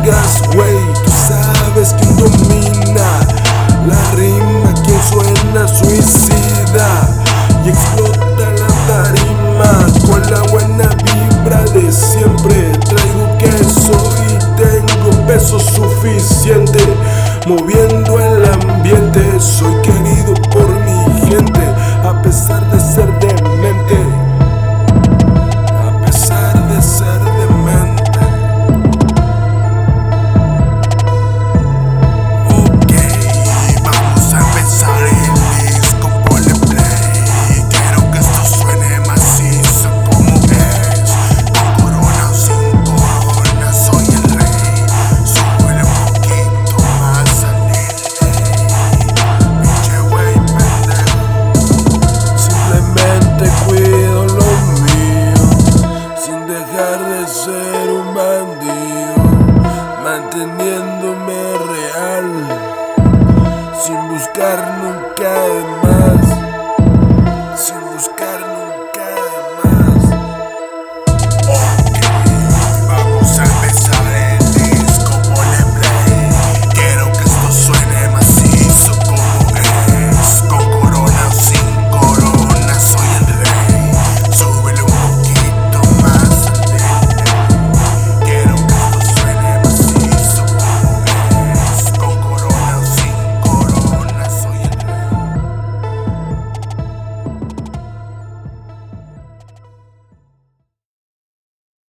hagas, güey. Tú sabes quién domina la rima, quién suena suicida y explota la tarima con la buena vibra de siempre. Traigo queso y tengo peso suficiente, moviendo el ambiente. Soy que manteniéndome real, sin buscar nunca de más.